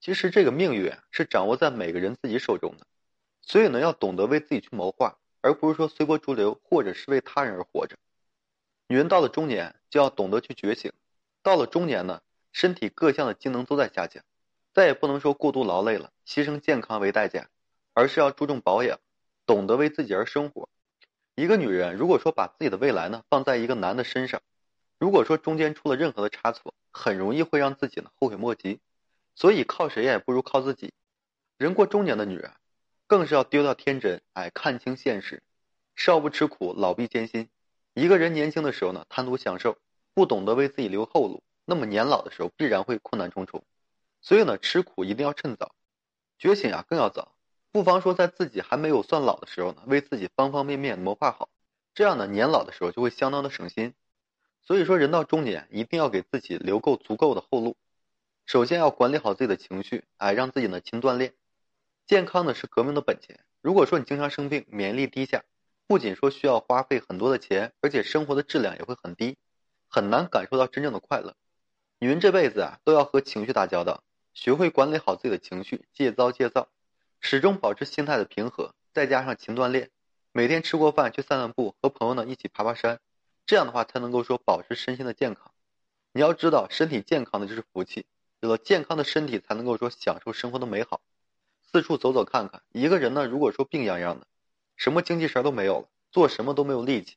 其实这个命运是掌握在每个人自己手中的，所以呢，要懂得为自己去谋划，而不是说随波逐流，或者是为他人而活着。女人到了中年就要懂得去觉醒，到了中年呢，身体各项的机能都在下降，再也不能说过度劳累了，牺牲健康为代价，而是要注重保养，懂得为自己而生活。一个女人如果说把自己的未来呢放在一个男的身上，如果说中间出了任何的差错，很容易会让自己呢后悔莫及。所以靠谁也不如靠自己。人过中年的女人，更是要丢掉天真，哎，看清现实。少不吃苦，老必艰辛。一个人年轻的时候呢，贪图享受，不懂得为自己留后路，那么年老的时候必然会困难重重。所以呢，吃苦一定要趁早，觉醒啊更要早。不妨说在自己还没有算老的时候呢，为自己方方面面谋划好，这样呢，年老的时候就会相当的省心。所以说，人到中年一定要给自己留够足够的后路。首先要管理好自己的情绪，哎，让自己呢勤锻炼。健康呢是革命的本钱。如果说你经常生病，免疫力低下，不仅说需要花费很多的钱，而且生活的质量也会很低，很难感受到真正的快乐。女人这辈子啊都要和情绪打交道，学会管理好自己的情绪，戒躁戒躁，始终保持心态的平和，再加上勤锻炼，每天吃过饭去散散步，和朋友呢一起爬爬山，这样的话才能够说保持身心的健康。你要知道，身体健康的就是福气。有了健康的身体，才能够说享受生活的美好。四处走走看看，一个人呢，如果说病殃殃的，什么精气神都没有了，做什么都没有力气，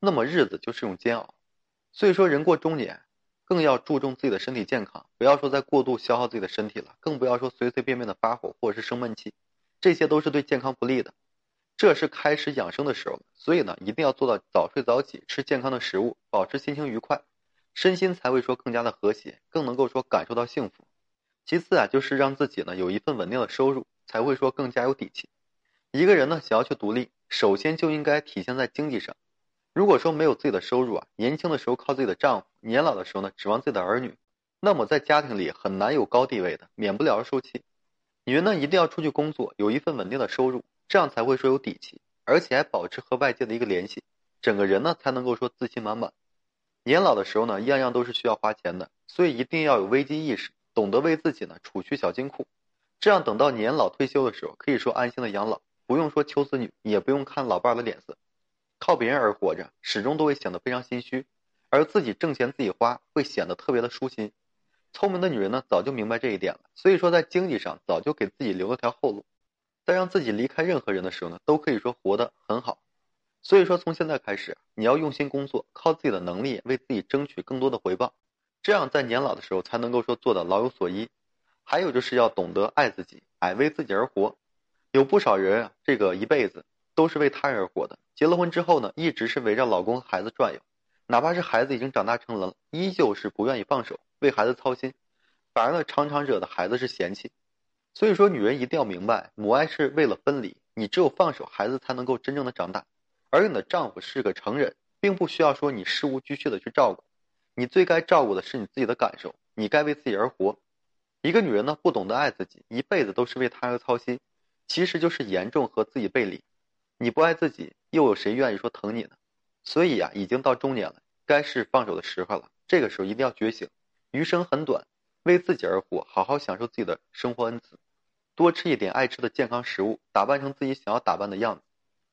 那么日子就是一种煎熬。所以说，人过中年，更要注重自己的身体健康，不要说再过度消耗自己的身体了，更不要说随随便便的发火或者是生闷气，这些都是对健康不利的。这是开始养生的时候，所以呢，一定要做到早睡早起，吃健康的食物，保持心情愉快。身心才会说更加的和谐，更能够说感受到幸福。其次啊，就是让自己呢有一份稳定的收入，才会说更加有底气。一个人呢想要去独立，首先就应该体现在经济上。如果说没有自己的收入啊，年轻的时候靠自己的丈夫，年老的时候呢指望自己的儿女，那么在家庭里很难有高地位的，免不了受气。女人呢一定要出去工作，有一份稳定的收入，这样才会说有底气，而且还保持和外界的一个联系，整个人呢才能够说自信满满。年老的时候呢，样样都是需要花钱的，所以一定要有危机意识，懂得为自己呢储蓄小金库，这样等到年老退休的时候，可以说安心的养老，不用说求子女，也不用看老伴儿的脸色，靠别人而活着，始终都会显得非常心虚，而自己挣钱自己花，会显得特别的舒心。聪明的女人呢，早就明白这一点了，所以说在经济上早就给自己留了条后路，在让自己离开任何人的时候呢，都可以说活得很好。所以说，从现在开始，你要用心工作，靠自己的能力为自己争取更多的回报，这样在年老的时候才能够说做到老有所依。还有就是要懂得爱自己，爱为自己而活。有不少人啊，这个一辈子都是为他人而活的。结了婚之后呢，一直是围着老公和孩子转悠，哪怕是孩子已经长大成人了，依旧是不愿意放手，为孩子操心，反而呢，常常惹得孩子是嫌弃。所以说，女人一定要明白，母爱是为了分离，你只有放手，孩子才能够真正的长大。而你的丈夫是个成人，并不需要说你事无巨细的去照顾，你最该照顾的是你自己的感受，你该为自己而活。一个女人呢，不懂得爱自己，一辈子都是为他人操心，其实就是严重和自己背离。你不爱自己，又有谁愿意说疼你呢？所以呀，已经到中年了，该是放手的时候了。这个时候一定要觉醒，余生很短，为自己而活，好好享受自己的生活恩赐，多吃一点爱吃的健康食物，打扮成自己想要打扮的样子。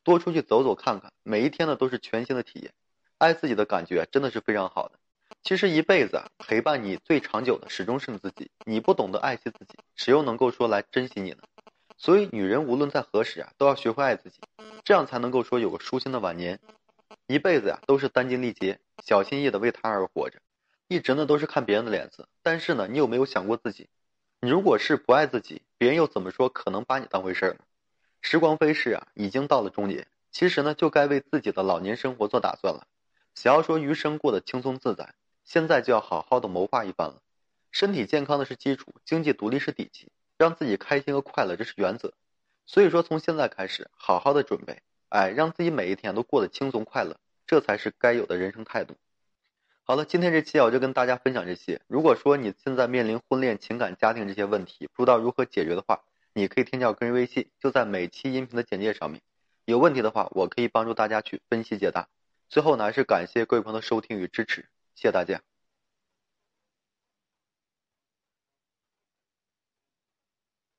多出去走走看看，每一天呢都是全新的体验。爱自己的感觉真的是非常好的。其实一辈子啊，陪伴你最长久的始终是你自己。你不懂得爱惜自己，谁又能够说来珍惜你呢？所以女人无论在何时啊，都要学会爱自己，这样才能够说有个舒心的晚年。一辈子呀都是殚精力竭，小心翼翼的为他而活着，一直呢都是看别人的脸色。但是呢，你有没有想过自己？你如果是不爱自己，别人又怎么说可能把你当回事儿呢？时光飞逝啊，已经到了终点。其实呢，就该为自己的老年生活做打算了。想要说余生过得轻松自在，现在就要好好的谋划一番了。身体健康的是基础，经济独立是底气，让自己开心和快乐这是原则。所以说，从现在开始，好好的准备，哎，让自己每一天都过得轻松快乐，这才是该有的人生态度。好了，今天这期啊，我就跟大家分享这些。如果说你现在面临婚恋、情感、家庭这些问题，不知道如何解决的话，你可以添加我个人微信，就在每期音频的简介上面。有问题的话，我可以帮助大家去分析解答。最后呢，还是感谢各位朋友的收听与支持，谢谢大家。